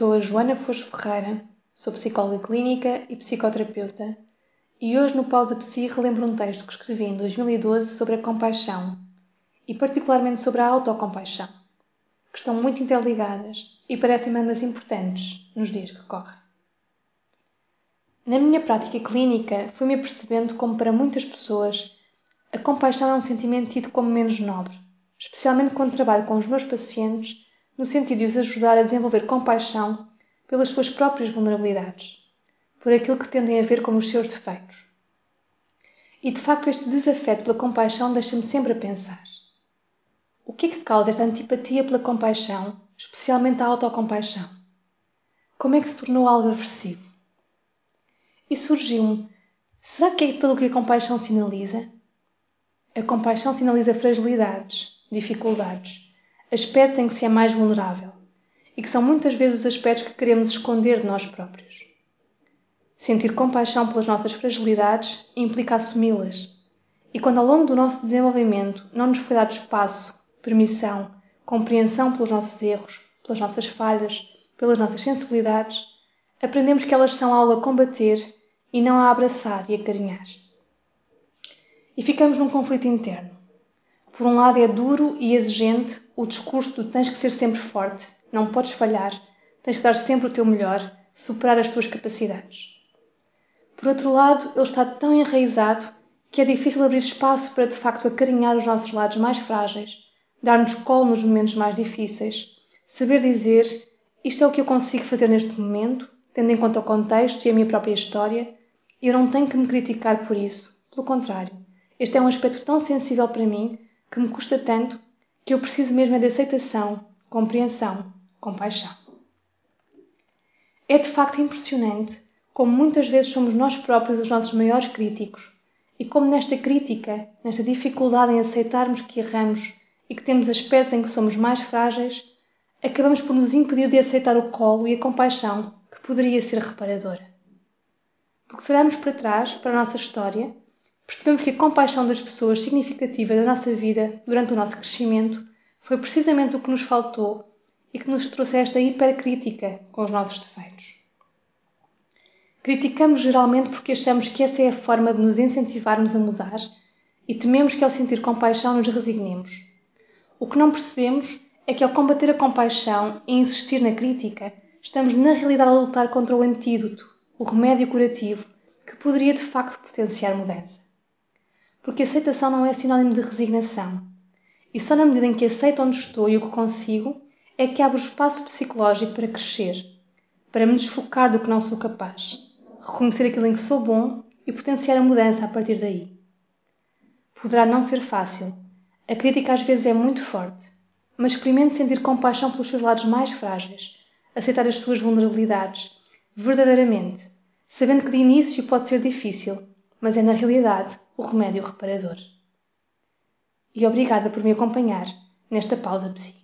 sou a Joana Fosco Ferreira, sou psicóloga clínica e psicoterapeuta e hoje no Pausa Psi relembro um texto que escrevi em 2012 sobre a compaixão e particularmente sobre a autocompaixão, que estão muito interligadas e parecem-me ambas importantes nos dias que correm. Na minha prática clínica, fui-me apercebendo como para muitas pessoas a compaixão é um sentimento tido como menos nobre, especialmente quando trabalho com os meus pacientes no sentido de os ajudar a desenvolver compaixão pelas suas próprias vulnerabilidades, por aquilo que tendem a ver como os seus defeitos. E de facto, este desafeto pela compaixão deixa-me sempre a pensar: o que é que causa esta antipatia pela compaixão, especialmente a autocompaixão? Como é que se tornou algo aversivo? E surgiu-me: será que é pelo que a compaixão sinaliza? A compaixão sinaliza fragilidades, dificuldades aspectos em que se é mais vulnerável e que são muitas vezes os aspectos que queremos esconder de nós próprios. Sentir compaixão pelas nossas fragilidades implica assumi-las. E quando ao longo do nosso desenvolvimento não nos foi dado espaço, permissão, compreensão pelos nossos erros, pelas nossas falhas, pelas nossas sensibilidades, aprendemos que elas são algo a combater e não a abraçar e a carinhar. E ficamos num conflito interno. Por um lado, é duro e exigente o discurso do tens que ser sempre forte, não podes falhar, tens que dar sempre o teu melhor, superar as tuas capacidades. Por outro lado, ele está tão enraizado que é difícil abrir espaço para de facto acarinhar os nossos lados mais frágeis, dar-nos colo nos momentos mais difíceis, saber dizer isto é o que eu consigo fazer neste momento, tendo em conta o contexto e a minha própria história, e eu não tenho que me criticar por isso. Pelo contrário, este é um aspecto tão sensível para mim que me custa tanto que eu preciso mesmo é de aceitação, compreensão, compaixão. É de facto impressionante como muitas vezes somos nós próprios os nossos maiores críticos e como nesta crítica, nesta dificuldade em aceitarmos que erramos e que temos aspectos em que somos mais frágeis, acabamos por nos impedir de aceitar o colo e a compaixão que poderia ser reparadora. Porque se olharmos para trás, para a nossa história, percebemos que a compaixão das pessoas significativas da nossa vida durante o nosso crescimento foi precisamente o que nos faltou e que nos trouxe esta hipercrítica com os nossos defeitos. Criticamos geralmente porque achamos que essa é a forma de nos incentivarmos a mudar e tememos que ao sentir compaixão nos resignemos. O que não percebemos é que ao combater a compaixão e insistir na crítica, estamos na realidade a lutar contra o antídoto, o remédio curativo, que poderia de facto potenciar mudança porque aceitação não é sinónimo de resignação. E só na medida em que aceito onde estou e o que consigo é que abro espaço psicológico para crescer, para me desfocar do que não sou capaz, reconhecer aquilo em que sou bom e potenciar a mudança a partir daí. Poderá não ser fácil, a crítica às vezes é muito forte, mas experimente sentir compaixão pelos seus lados mais frágeis, aceitar as suas vulnerabilidades, verdadeiramente, sabendo que de início pode ser difícil, mas é na realidade o remédio reparador. E obrigada por me acompanhar nesta pausa psi.